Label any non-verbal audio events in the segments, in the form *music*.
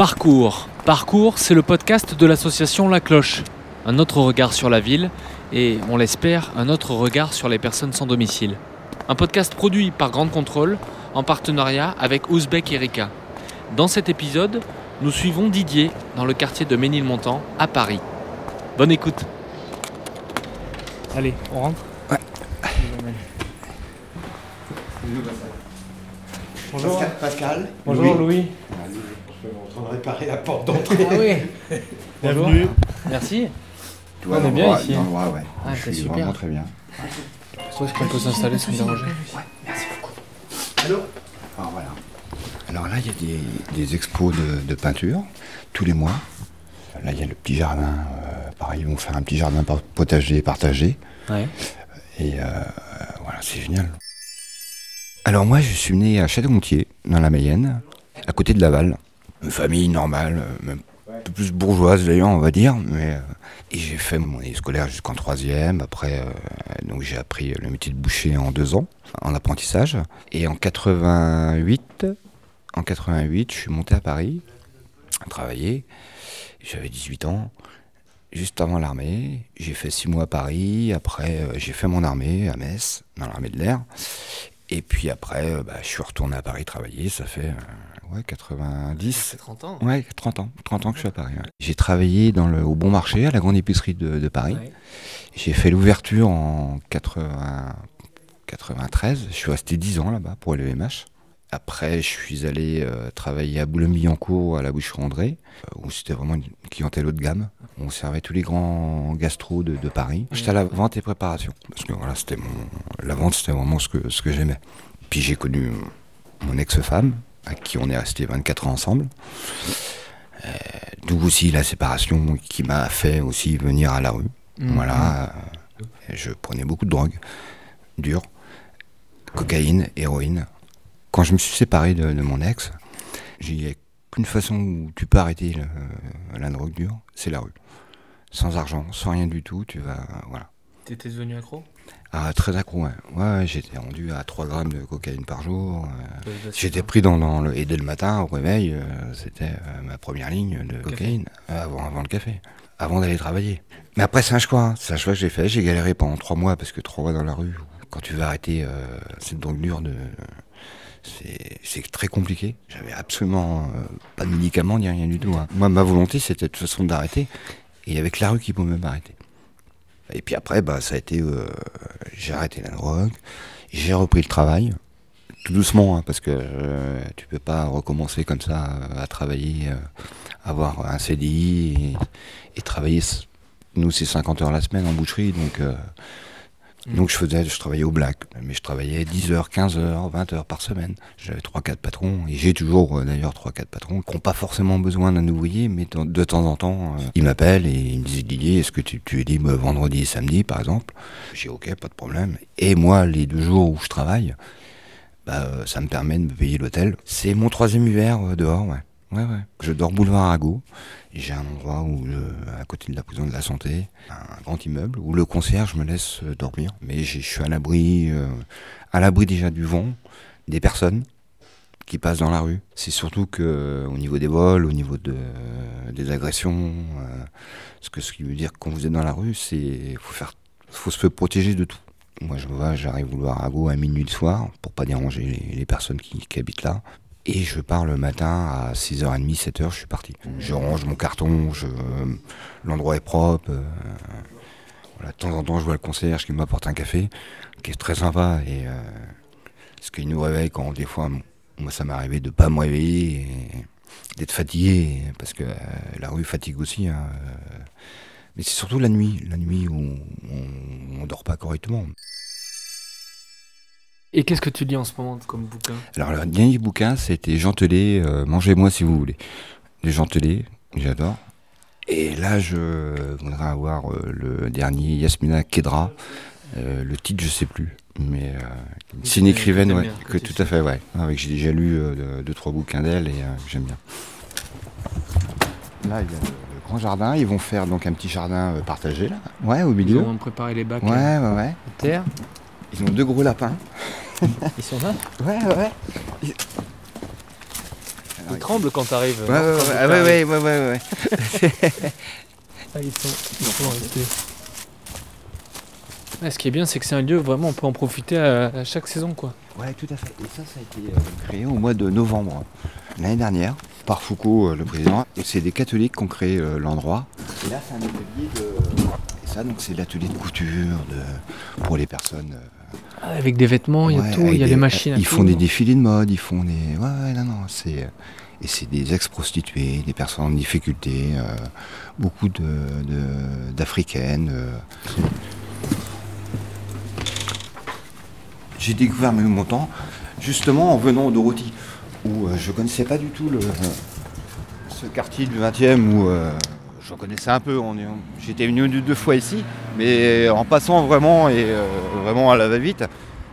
Parcours. Parcours, c'est le podcast de l'association La Cloche. Un autre regard sur la ville et, on l'espère, un autre regard sur les personnes sans domicile. Un podcast produit par Grande Contrôle en partenariat avec Ouzbek Erika. Dans cet épisode, nous suivons Didier dans le quartier de Ménilmontant à Paris. Bonne écoute. Allez, on rentre Ouais. Bonjour. Pascal, Pascal. Bonjour Louis. Suis en train de réparer la porte d'entrée. Ah oui. *laughs* Bienvenue. Merci. Tu vois, On est bien ici, hein. le droit, ouais. Ah, je c'est suis super. vraiment très bien. Est-ce qu'on peut s'installer sans déranger Alors voilà. Alors là, il y a des, des expos de, de peinture tous les mois. Là, il y a le petit jardin. euh, pareil, ils vont faire un petit jardin potager partagé. Ouais. Et euh, voilà, c'est génial. Alors moi, je suis né à Château-Gontier, dans la Mayenne, à côté de Laval. Une famille normale, euh, même un peu plus bourgeoise d'ailleurs, on va dire. Mais, euh, et j'ai fait mon année scolaire jusqu'en troisième. Après, euh, donc j'ai appris le métier de boucher en deux ans, en apprentissage. Et en 88, en 88, je suis monté à Paris, travailler. J'avais 18 ans juste avant l'armée. J'ai fait six mois à Paris. Après, j'ai fait mon armée à Metz, dans l'armée de l'air. Et puis après, euh, bah, je suis retourné à Paris travailler. Ça fait euh, ouais, 90. 30 ans. Ouais, 30 ans. 30 ans que je suis à Paris. ouais. J'ai travaillé dans le, au Bon Marché, à la grande épicerie de, de Paris. Ouais. J'ai fait l'ouverture en 80 93. Je suis resté 10 ans là-bas pour LVMH. Après, je suis allé euh, travailler à Boulogne-Billancourt, à la boucherie André, euh, où c'était vraiment une clientèle haut de gamme. On servait tous les grands gastros de, de Paris. J'étais à la vente et préparation. Parce que voilà, c'était mon, la vente, c'était vraiment ce que, ce que j'aimais. Puis j'ai connu mon ex-femme, à qui on est resté 24 ans ensemble. Euh, D'où aussi la séparation qui m'a fait aussi venir à la rue. Mhm. Voilà. euh, Je prenais beaucoup de drogue, dure, cocaïne, héroïne. Quand je me suis séparé de, de mon ex, j'ai dit, il n'y a qu'une façon où tu peux arrêter le- la drogue dure, c'est la rue. Sans argent, sans rien du tout, tu vas. Voilà. T'étais devenu accro? Ah, très accro, ouais. Ouais, j'étais rendu à 3 grammes de cocaïne par jour. euh, J'étais pris dans, dans le. Et dès le matin, au réveil, euh, c'était euh, ma première ligne de cocaïne, avant, avant le café, avant d'aller travailler. Mais après, c'est un choix. hein. C'est un choix que j'ai fait. J'ai galéré pendant trois mois parce que trois mois dans la rue, quand tu veux arrêter cette drogue dure, de, c'est très compliqué. J'avais absolument euh, pas de médicaments ni rien du tout. hein. Moi, ma volonté, c'était de toute façon d'arrêter. Et avec la rue qui pouvait m'arrêter. Et puis après, bah, ça a été. euh, j'ai arrêté la drogue, j'ai repris le travail tout doucement, hein, parce que euh, tu peux pas recommencer comme ça euh, à travailler, avoir un CDI et, et travailler. Nous, c'est 50 heures la semaine en boucherie, donc, donc je faisais, je travaillais au black, mais je travaillais 10 heures, 15 heures, 20 heures par semaine. J'avais 3-4 patrons, et j'ai toujours euh, d'ailleurs 3-4 patrons qui n'ont pas forcément besoin d'un ouvrier, mais de, temps en temps, euh, ils m'appellent et ils me disent Didier, est-ce que tu, tu es libre vendredi et samedi, par exemple? J'ai ok, pas de problème. Et moi, les deux jours où je travaille, bah, euh, ça me permet de me payer l'hôtel. C'est mon troisième hiver dehors, ouais. Ouais, ouais. Je dors boulevard Arago. J'ai un endroit où, je- à côté de la prison de la santé, un grand immeuble où le concierge me laisse euh, dormir. Mais je suis à l'abri, euh, à l'abri déjà du vent, des personnes qui passent dans la rue. C'est surtout que euh, au niveau des vols, au niveau de, des agressions, euh, ce que ce qui veut dire que quand vous êtes dans la rue, c'est faut faire, faut se protéger de tout. Moi, je vois, j'arrive au Arago à minuit le soir pour pas déranger les, personnes qui habitent là. Et je pars le matin à 6h30, 7h, je suis parti. Je range mon carton, je, l'endroit est propre. euh, de temps en temps, je vois le concierge qui m'apporte un café, qui est très sympa. Et, euh, parce qu'il nous réveille quand des fois, moi ça m'est arrivé de pas me réveiller, d'être fatigué, parce que euh, la rue fatigue aussi. hein, euh. mais c'est surtout la nuit, la nuit où on, on dort pas correctement. Et qu'est-ce que tu lis en ce moment comme bouquin? Alors, le dernier bouquin, c'était Jean Telet, euh, Mangez-moi si vous voulez. De Jean Telet, j'adore. Et là, je voudrais avoir euh, le dernier Yasmina Kedra. Euh, le titre, je sais plus. Mais c'est une écrivaine, ouais, que tout à fait, ouais. Avec j'ai déjà lu deux, trois bouquins d'elle et j'aime bien. Là, il y a le, grand jardin. Ils vont faire donc un petit jardin partagé, là. Ouais, au Ils milieu. ont préparé les bacs Ouais, ouais, ouais. terre. Ils ont deux gros lapins. Ils sont là *laughs* Ouais, ouais. Ils tremblent quand t'arrives. Ouais, ouais, ouais, tu ah, ouais, ouais, ouais, ouais, ouais. *laughs* Ah, ils sont, ils sont restés. Ouais, ce qui est bien, c'est que c'est un lieu vraiment, on peut en profiter à, à chaque saison, quoi. Ouais, tout à fait. Et ça, ça a été euh, créé au mois de novembre l'année dernière par Foucault, euh, le président. Et c'est des catholiques qui ont créé euh, l'endroit. Et là, c'est un atelier de. Et ça, donc, c'est l'atelier de couture de... pour les personnes. Ah, avec des vêtements, il y a tout, il y a des- les machines. à Ils font des défilés de mode, ils font des. Ouais, ouais, non, non. C'est. Et c'est des ex-prostituées, des personnes en difficulté, euh, beaucoup de, de- d'africaines. euh. J'ai découvert mes montants justement en venant au Dorothy, où euh, je connaissais pas du tout le, ce quartier du 20e où euh, je connaissais un peu. on J'étais venu une ou deux fois ici, mais en passant vraiment et euh, vraiment à la va-vite.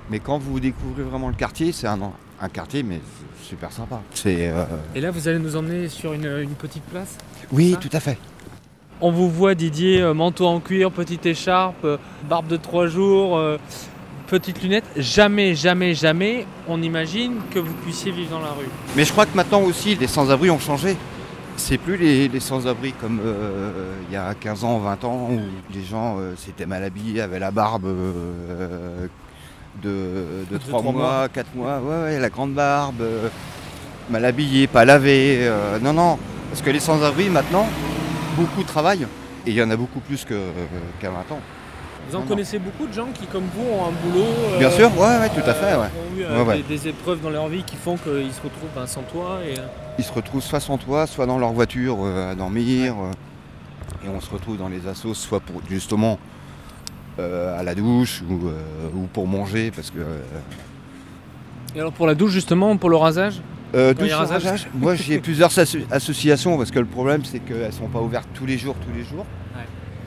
Mais quand vous découvrez vraiment le quartier, c'est un, un quartier mais super sympa. C'est euh, Et là, vous allez nous emmener sur une, une petite place oui, tout à fait. On vous voit, Didier, euh, manteau en cuir, petite écharpe, euh, barbe de trois jours, euh, petite lunette. Jamais, jamais, jamais, on imagine que vous puissiez vivre dans la rue. Mais je crois que maintenant aussi, les sans-abri ont changé. C'est plus les, les sans-abri comme euh, il y a 15 ans, 20 ans, où les gens euh, s'étaient mal habillés, avaient la barbe euh, de, de De 3 trois mois, mois. 4 mois, ouais, ouais, la grande barbe, mal habillés, pas lavés. euh, non, non, parce que les sans-abri maintenant, beaucoup travaillent, et il y en a beaucoup plus qu'à 20 ans. Vous en Non, non. connaissez beaucoup de gens qui, comme vous, ont un boulot euh, Bien sûr, ouais, ouais, tout à fait, euh, ouais. ont eu euh, Ouais. Des, des épreuves dans leur vie qui font qu'ils se retrouvent ben, sans toi. Et, euh, Ils se retrouvent soit sans toit, soit dans leur voiture euh, à dormir. euh, et on se retrouve dans les assos, soit pour justement euh, à la douche ou, ou pour manger. Parce que. Et alors pour la douche, justement, pour le rasage douche rasage rasage, moi j'ai *laughs* plusieurs asso- associations parce que le problème c'est qu'elles sont pas ouvertes tous les jours, tous les jours. Ouais.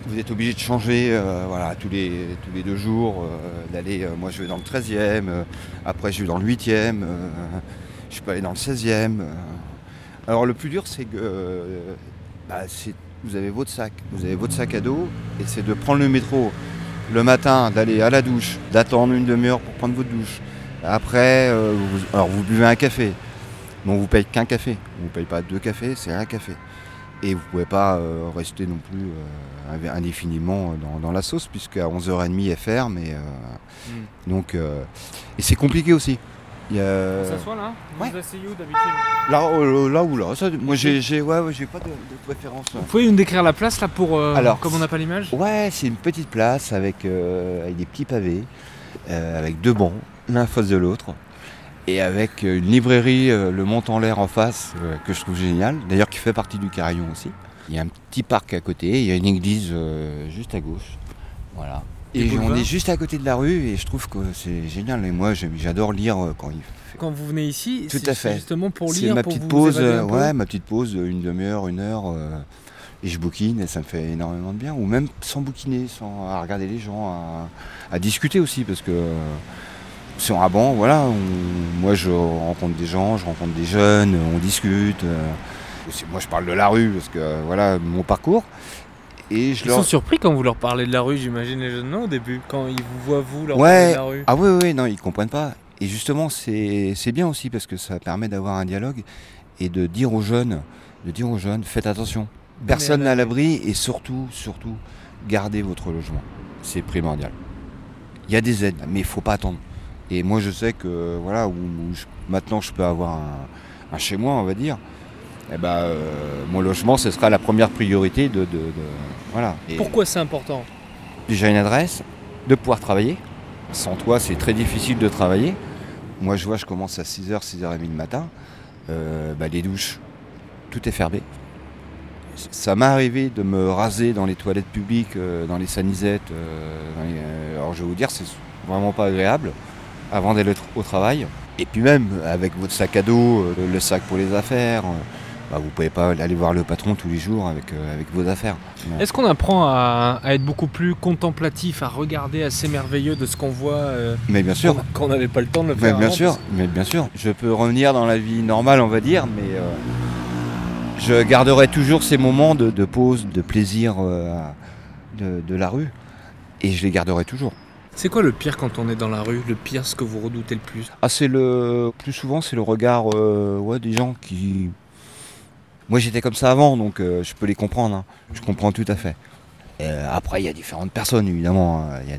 Vous êtes obligé de changer euh, voilà, tous, les, tous les deux jours, euh, d'aller, euh, moi je vais dans le 13e, euh, après je vais dans le 8e, euh, je peux aller dans le 16e. Alors le plus dur c'est que euh, bah, vous avez votre sac, vous avez votre sac à dos, et c'est de prendre le métro le matin, d'aller à la douche, d'attendre une demi-heure pour prendre votre douche. Après, euh, vous, alors vous buvez un café, mais on vous paye qu'un café, on vous paye pas deux cafés, c'est un café. Et vous pouvez pas euh, rester non plus indéfiniment dans, dans la sauce, puisqu'à 11h30 elle ferme. Et, euh, donc, et c'est compliqué aussi. Il y a- On s'assoit là? Vous ouais. vous asseyez où d'habitude? Là, euh, là ou là, ça, moi j'ai j'ai- ouais, ouais, j'ai pas de, de préférence. Vous pouvez nous décrire la place là pour. euh, Alors, comme on n'a pas l'image? Ouais, c'est une petite place avec, euh, avec des petits pavés, euh, avec deux bancs, l'un en face de l'autre, et avec une librairie, Le Mont en l'air en face, que je trouve génial, d'ailleurs qui fait partie du Carillon aussi. Il y a un petit parc à côté, il y a une église juste à gauche. Voilà. Et Et on est juste à côté de la rue et je trouve que c'est génial. Et moi, j'adore lire euh, quand il fait. Quand vous venez ici, Tout c'est à fait. justement pour C'est lire, ma pour petite vous pause, euh, ouais, ma petite pause, euh, une demi-heure, une heure, euh, et je bouquine et ça me fait énormément de bien. Ou même sans bouquiner, sans à regarder les gens, à, à discuter aussi, parce que euh, sur un banc, voilà, on- moi je rencontre des gens, je rencontre des jeunes, on discute. moi je parle de la rue parce que voilà mon parcours. Et je Ils leur... sont surpris quand vous leur parlez de la rue, j'imagine les jeunes, non, au début Quand ils vous voient, vous, leur Ouais. parler de la rue Ah oui, oui, non, ils comprennent pas. Et justement, c'est bien aussi parce que ça permet d'avoir un dialogue et de dire aux jeunes, de dire aux jeunes, faites attention. Personne n'est à à la- l'abri et surtout, surtout, gardez votre logement. C'est primordial. Il y a des aides, mais il faut pas attendre. Et moi, je sais que voilà, où, où je- maintenant je peux avoir un, un chez moi, on va dire. Eh ben, euh, mon logement, ce sera la première priorité de, de- de- voilà. Et- Pourquoi c'est important déjà une adresse, de pouvoir travailler. Sans toi, c'est très difficile de travailler. Moi, je vois, je commence à 6h, 6h30 le matin. Euh, bah, les douches, tout est fermé. Ça m'est arrivé de me raser dans les toilettes publiques, euh, dans les sanisettes. dans les- alors, je vais vous dire, c'est vraiment pas agréable avant d'aller au travail. Et puis même, avec votre sac à dos, le sac pour les affaires, bah, vous pouvez pas aller voir le patron tous les jours avec, euh, avec vos affaires. Est-ce qu'on apprend à, à être beaucoup plus contemplatif, à regarder assez merveilleux de ce qu'on voit euh, Mais bien sûr. qu'on- qu'on n'avait pas le temps de le Mais faire bien avant, sûr, mais bien sûr. Je peux revenir dans la vie normale, on va dire, mais euh, je garderai toujours ces moments de, de pause, de plaisir de, de la rue. Et je les garderai toujours. C'est quoi le pire quand on est dans la rue? Le pire, ce que vous redoutez le plus? Ah, c'est le. Plus souvent, c'est le regard euh, ouais, des gens qui. Moi, j'étais comme ça avant, donc euh, je peux les comprendre. hein. Je comprends tout à fait. Euh, après, il y a différentes personnes, évidemment. hein. Il y,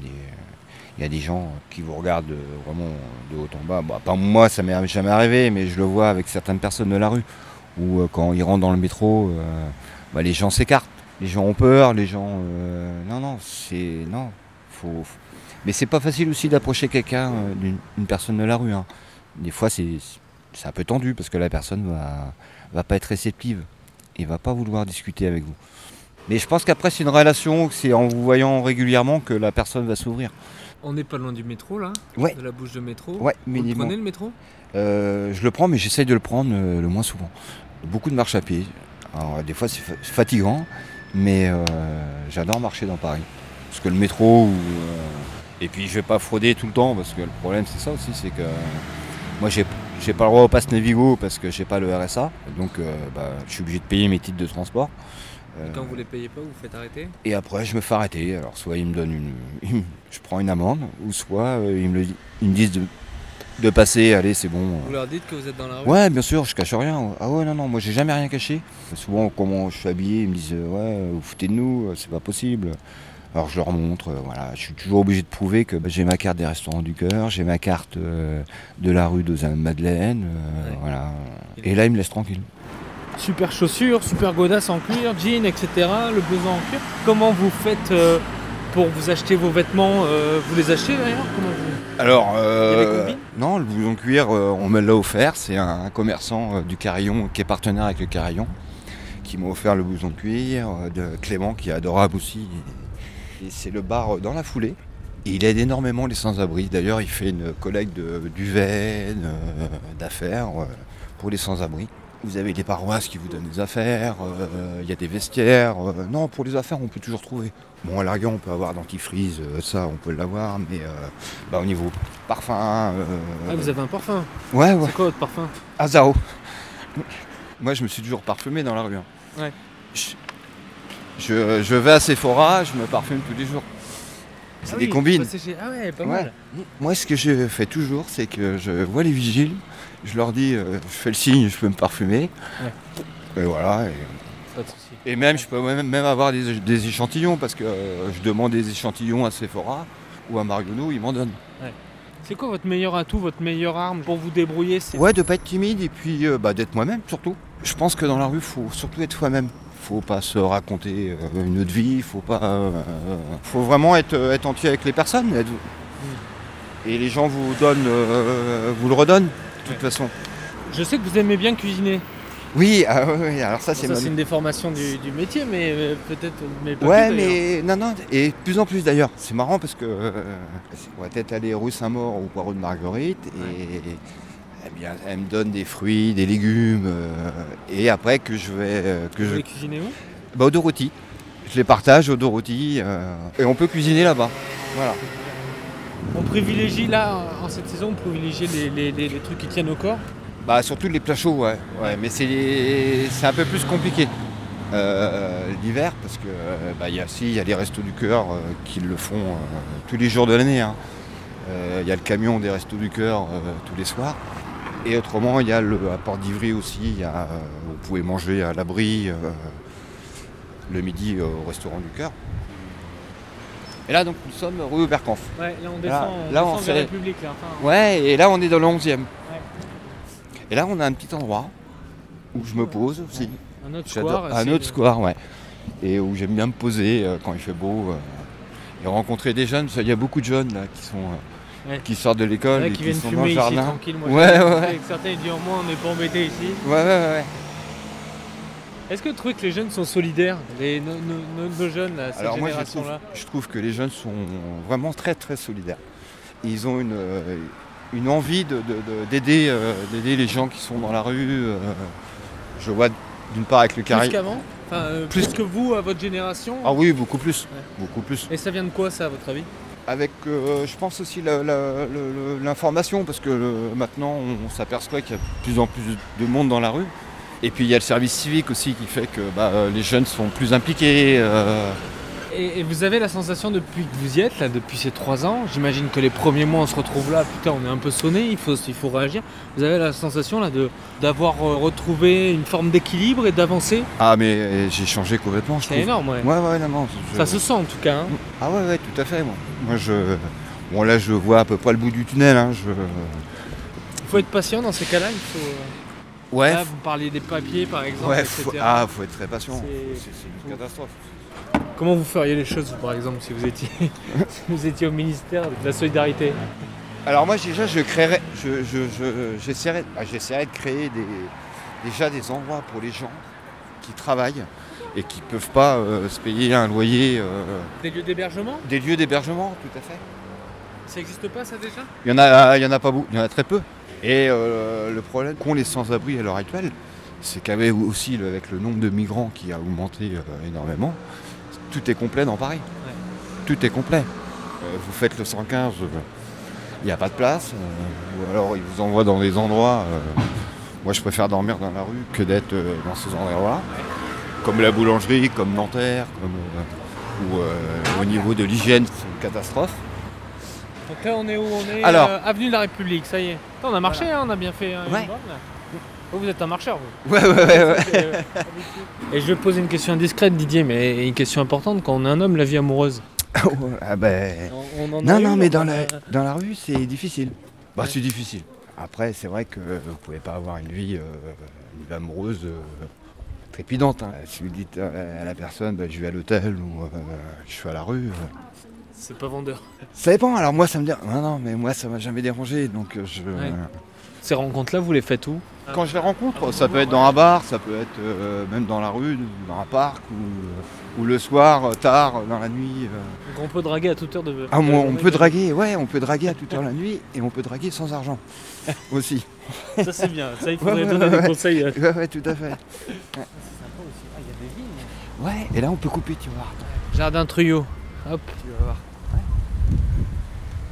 a des- gens qui vous regardent vraiment de haut en bas. Bah, pas moi, ça m'est jamais arrivé, mais je le vois avec certaines personnes de la rue. Où euh, quand ils rentrent dans le métro, bah, les gens s'écartent. Les gens ont peur, les gens. non, non, c'est. Non. Faut, faut- Mais c'est pas facile aussi d'approcher quelqu'un, d'une une personne de la rue. hein. Des fois, c'est un peu tendu parce que la personne va, va pas être réceptive et va pas vouloir discuter avec vous. Mais je pense qu'après, c'est une relation, c'est en vous voyant régulièrement que la personne va s'ouvrir. On n'est pas loin du métro, là Ouais. De la bouche de métro Ouais, Vous le prenez le métro? Euh, je le prends, mais j'essaye de le prendre euh, le moins souvent. Beaucoup de marche à pied. Alors, des fois, c'est fa- c'est fatigant, mais euh, j'adore marcher dans Paris. Parce que le métro, ou, euh, et puis je vais pas frauder tout le temps, parce que le problème, c'est ça aussi, c'est que moi, j'ai j'ai pas le droit au pass Navigo parce que j'ai pas le RSA, donc euh, bah, je suis obligé de payer mes titres de transport. Euh, Quand vous les payez pas, vous vous faites arrêter? Et après, je me fais arrêter. Alors, soit ils me donnent une. je prends une amende, ou soit euh, ils, me le, di- ils me disent de, de passer, allez, c'est bon. Vous leur dites que vous êtes dans la rue? Ouais, bien sûr, je cache rien. Ah ouais, non, non, moi j'ai jamais rien caché. Souvent, comment je suis habillé, ils me disent euh, Ouais, vous foutez de nous, euh, c'est pas possible. Alors je leur montre, euh, voilà, je suis toujours obligé de prouver que bah, j'ai ma carte des restaurants du cœur, j'ai ma carte euh, de la rue de Madeleine, euh, Ouais. voilà. Et là, ils me laissent tranquille. Super chaussures, super godasses en cuir, jeans, etc. Le blouson en cuir. Comment vous faites pour vous acheter vos vêtements Vous les achetez d'ailleurs Comment vous... Alors, euh, non, le blouson cuir, euh, on me l'a offert. C'est un, un commerçant du Carillon qui est partenaire avec le Carillon qui m'a offert le blouson cuir de Clément qui est adorable aussi. Et c'est le bar euh, dans la foulée. Et il aide énormément les sans-abri. D'ailleurs, il fait une collecte de duvet, de- d'affaires euh, pour les sans-abri. Vous avez des paroisses qui vous donnent des affaires, euh, il y a des vestiaires. euh, non, pour les affaires, on peut toujours trouver. Bon, à l'arrière, on peut avoir dentifrice, euh, ça, on peut l'avoir, mais euh, bah, au niveau parfum. euh, Ah, vous avez un parfum. Ouais, ouais. C'est quoi votre parfum? Azao. Moi, je me suis toujours parfumé dans la rue. hein. Ouais. Je, je- je vais à Sephora, je me parfume tous les jours. C'est Ah des oui, combines. chez- Ah ouais, pas Ouais. mal. Moi, ce que je fais toujours, c'est que je vois les vigiles, je leur dis, euh, je fais le signe, je peux me parfumer. Et voilà. Et, Pas de souci. et même, je peux même, même avoir des, des échantillons, parce que euh, je demande des échantillons à Sephora ou à Marionneau, ils m'en donnent. C'est quoi votre meilleur atout, votre meilleure arme pour vous débrouiller Ouais, de pas être timide et puis euh, bah, d'être moi-même surtout. Je pense que dans la rue, faut surtout être soi-même. Faut pas se raconter euh, une autre vie, faut pas. euh, faut vraiment être, euh, être entier avec les personnes. être- Et les gens vous donnent, euh, vous le redonnent, de toute Ouais. façon. Je sais que vous aimez bien cuisiner. Oui, ah ouais, alors ça c'est ça, ma- c'est une déformation du, du métier, mais euh, peut-être. Mais pas Ouais, mais non, non, et de plus en plus d'ailleurs. C'est marrant parce que on va peut-être aller rue Saint-Maur ou poireau de Marguerite et bien, elle me donne des fruits, des légumes euh, et après que je vais euh, que Vous je voulez cuisiner où? Bah, au Dorothy. Je les partage au Dorothy euh, et on peut cuisiner là-bas. Voilà. On privilégie là, en cette saison, on privilégie les, les- les- les trucs qui tiennent au corps? Bah surtout les plats chauds, ouais. ouais mais c'est un peu plus compliqué l'hiver parce que bah, il y a si il y a les restos du cœur qui le font tous les jours de l'année. hein. Il y a le camion des restos du cœur tous les soirs. Et autrement, il y a le à Port d'Ivry aussi. il Y a, euh, vous pouvez manger à l'abri euh, le midi au restaurant du cœur. Et là donc nous sommes rue Bercanf. Ouais, là on Là- descend, on là, on vers fait- République. Là, enfin, Ouais, et là on est dans le 11e. Et là on a un petit endroit où je me pose aussi. Un autre square. un autre square, ouais. Et où j'aime bien me poser euh, quand il fait beau. euh, et rencontrer des jeunes, qu'il y a beaucoup de jeunes là qui sont euh, Ouais. qui sortent de l'école et qui sont dans le ici jardin. tranquille. Moi, Ouais, ouais, ouais. certains ils disent au moins on n'est pas embêtés ici. Ouais, ouais, ouais. Est-ce que vous trouvez que les jeunes sont solidaires les, nos, nos- nos- jeunes, là, cette Alors moi je trouve, génération-là je trouve que les jeunes sont vraiment très très solidaires. Ils ont une, euh, une envie de- de- de- d'aider euh, d'aider les gens qui sont dans la rue. euh, je vois d'une part avec le Plus carré. qu'avant Enfin, euh, Plus plus, que vous, à votre génération Ah oui, beaucoup plus. Ouais. Beaucoup plus. Et ça vient de quoi ça, à votre avis? Avec, euh, je pense aussi l'information, parce que euh, maintenant on, s'aperçoit qu'il y a de plus en plus de monde dans la rue. Et puis il y a le service civique aussi qui fait que bah, euh, les jeunes sont plus impliqués. euh, Et, et vous avez la sensation depuis que vous y êtes, là, depuis ces trois ans, j'imagine que les premiers mois on se retrouve là, putain on est un peu sonné, il faut, il faut réagir. Vous avez la sensation là d'avoir retrouvé une forme d'équilibre et d'avancer? Ah, mais j'ai changé complètement, je C'est énorme, ouais. Ouais, ouais, non, non. je- Ça se sent en tout cas. hein. Ah, ouais, ouais, tout à fait. Moi, moi je. Bon, là, je vois à peu près le bout du tunnel. Hein. Je... Il faut être patient dans ces cas-là. Il faut. euh, Ouais. Là, vous parliez des papiers par exemple, ouais, etc. faut... Ah, faut être très patient. C'est- une catastrophe. Comment vous feriez les choses, par exemple, si vous étiez, *laughs* si vous étiez au ministère de la solidarité? Alors moi déjà je créerais, je, je, je- j'essaierais, ah, j'essaierais de créer des, déjà des endroits pour les gens qui travaillent et qui peuvent pas euh, se payer un loyer, euh, Des lieux d'hébergement? des lieux d'hébergement, tout à fait. Ça n'existe pas ça déjà? Il y en a, il y en a pas beaucoup, il y en a très peu. Et euh, le problème qu'ont les sans-abri à l'heure actuelle, c'est qu'avec aussi le- avec le nombre de migrants qui a augmenté énormément, tout est complet dans Paris. Tout est complet. Vous faites le 115, euh, il n'y a pas de place. ou alors ils vous envoient dans des endroits. moi je préfère dormir dans la rue que d'être dans ces endroits-là. Comme la boulangerie, comme Nanterre, comme, euh, ou euh, au niveau de l'hygiène, c'est une catastrophe. Donc là, on est où On est Alors. euh, avenue de la République, ça y est. Attends, on a marché, hein, on a bien fait hein, une Ouais. borne, là. Oh, vous êtes un marcheur, vous. Ouais, ouais, ouais. ouais. Et je vais poser une question indiscrète, Didier, mais une question importante quand on est un homme, la vie amoureuse. *laughs* ah ben. On, on en a Non, eu, non, mais dans la, a- dans la rue, c'est difficile. Bah, Ouais. c'est difficile. Après, c'est vrai que vous pouvez pas avoir une vie, euh, une vie amoureuse euh, trépidante. hein. Si vous dites à la personne, bah, je vais à l'hôtel ou euh, je suis à la rue, euh, C'est pas vendeur. ça dépend. Alors moi, ça me dit, non, non, mais moi, ça m'a jamais dérangé. Donc, euh, je, Ouais. Ces rencontres-là, vous les faites où quand je les rencontre, ça peut être dans un bar, ça peut être euh, même dans la rue, dans un parc ou, euh, ou le soir, euh, tard, dans la nuit. euh. Donc on peut draguer à toute heure de. Ah, on peut draguer, ouais, on peut draguer à toute heure la nuit et on peut draguer sans argent *laughs* aussi. Ça c'est bien, ça il faudrait ouais, donner ouais, des ouais. conseils. euh. Ouais, ouais, tout à fait. *laughs* Ah, il y a des vignes. Ouais, et là on peut couper, tu vois. Jardin Truyot. Hop. Tu vas voir.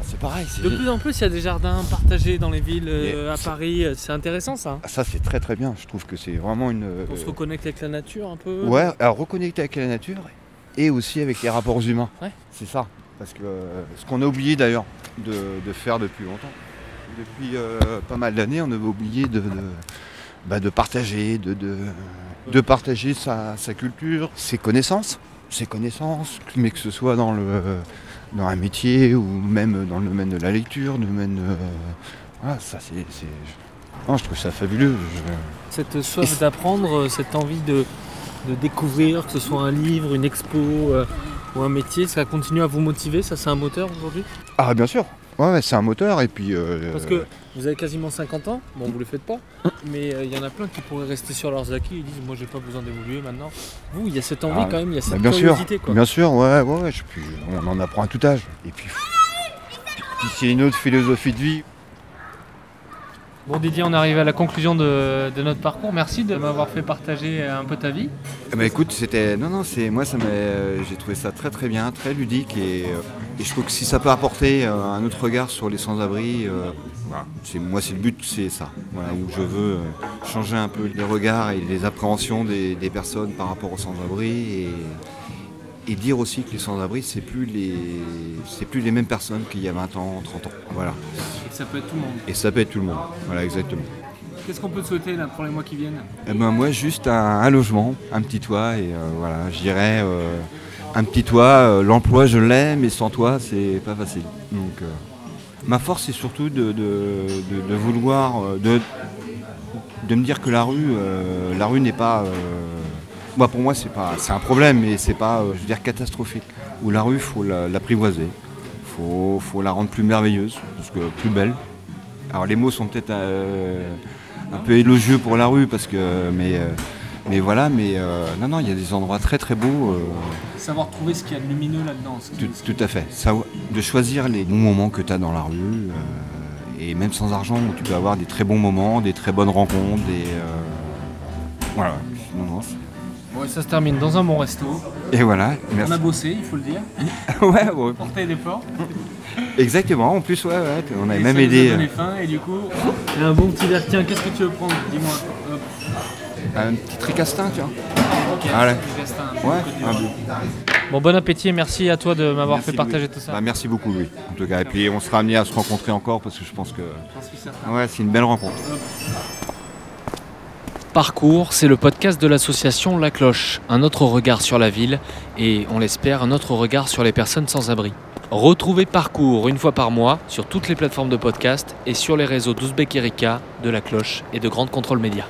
C'est pareil, De plus en plus, il y a des jardins partagés dans les villes, euh, à Paris. euh, C'est intéressant ça. Ah, ça c'est très très bien. Je trouve que c'est vraiment une. On se euh, reconnecte avec la nature un peu. Ouais, alors reconnecter avec la nature et aussi avec les rapports humains. Ouais. C'est ça. Parce que ce qu'on a oublié d'ailleurs de, de faire depuis longtemps. Depuis euh, pas mal d'années, on avait oublié de, de, bah, de partager, de partager sa, sa culture, ses connaissances. Ses connaissances, mais que ce soit dans le dans un métier ou même dans le domaine de la lecture, le domaine. euh, voilà, ça c'est. Non, je trouve ça fabuleux. Je- Cette soif d'apprendre, euh, cette envie de, de découvrir, que ce soit un livre, une expo euh, ou un métier, ça continue à vous motiver Ça, c'est un moteur aujourd'hui? Ah bien sûr. Ouais, ouais, c'est un moteur et puis. euh, Parce que vous avez quasiment 50 ans, bon, vous le faites pas, mais euh, il y en a plein qui pourraient rester sur leurs acquis et disent Moi, j'ai pas besoin d'évoluer maintenant. Vous, il y a cette envie Ah, quand même, il y a bah, cette bien sûr, curiosité. quoi. bien sûr, ouais, ouais, ouais, je- puis on en apprend à tout âge. Et puis, puis c'est une autre philosophie de vie. Bon, Didier, on arrive à la conclusion de, notre parcours. Merci de m'avoir fait partager un peu ta vie. Eh ben, écoute, c'était, non, non, c'est, moi, ça euh, j'ai trouvé ça très, très bien, très ludique, et, euh, je trouve que si ça peut apporter euh, un autre regard sur les sans-abri, c'est, moi, c'est le but, c'est ça. Où je veux changer un peu les regards et les appréhensions des, personnes par rapport aux sans-abri, et dire aussi que les sans-abri, c'est plus les, c'est plus les mêmes personnes qu'il y a 20 ans, 30 ans. Voilà. Et que ça peut être tout le monde. Et ça peut être tout le monde. Voilà, exactement. Qu'est-ce qu'on peut te souhaiter là, pour les mois qui viennent? Eh ben, moi, juste un, un logement, un petit toit, et euh, voilà, je dirais euh, un petit toit. euh, L'emploi, je l'ai, mais sans toit, c'est pas facile. Donc, ma force, c'est surtout de, de- de- de vouloir, de, me dire que la rue, la rue n'est pas. Moi, pour moi, c'est pas, c'est un problème, mais c'est pas, euh, je veux dire, catastrophique. Ou la rue, faut la- l'apprivoiser, faut, faut la rendre plus merveilleuse, parce que plus belle. Alors les mots sont peut-être euh, un peu élogieux pour la rue parce que mais euh, mais voilà mais euh, non non il y a des endroits très très beaux Savoir trouver ce qu'il y a de lumineux là-dedans. qui- tout, tout à fait Ça, de choisir les bons moments que tu as dans la rue et même sans argent tu peux avoir des très bons moments des très bonnes rencontres des voilà Non, non, ça se termine dans un bon resto. et voilà On merci a bossé, il faut le dire. *laughs* ouais, ouais, Porté d'efforts. exactement en plus ouais, ouais on avait Et même ça nous a aidé donné euh, faim et du coup. A un bon petit verre. Tiens, qu'est-ce que tu veux prendre Dis-moi. Hop. un petit tricastin tu vois Ok. Ah ouais. Petit Gastin, ouais un. Bon, bon appétit et merci à toi de m'avoir fait partager tout ça. Bah, merci beaucoup, Louis. En tout cas, et puis on sera amené à se rencontrer encore parce que je pense que ouais, c'est une belle rencontre. Parcours, c'est le podcast de l'association La Cloche, un autre regard sur la ville et, on l'espère, un autre regard sur les personnes sans abri. Retrouvez Parcours une fois par mois sur toutes les plateformes de podcast et sur les réseaux d'Ouzbek Erika, de La Cloche et de Grande Contrôle Média.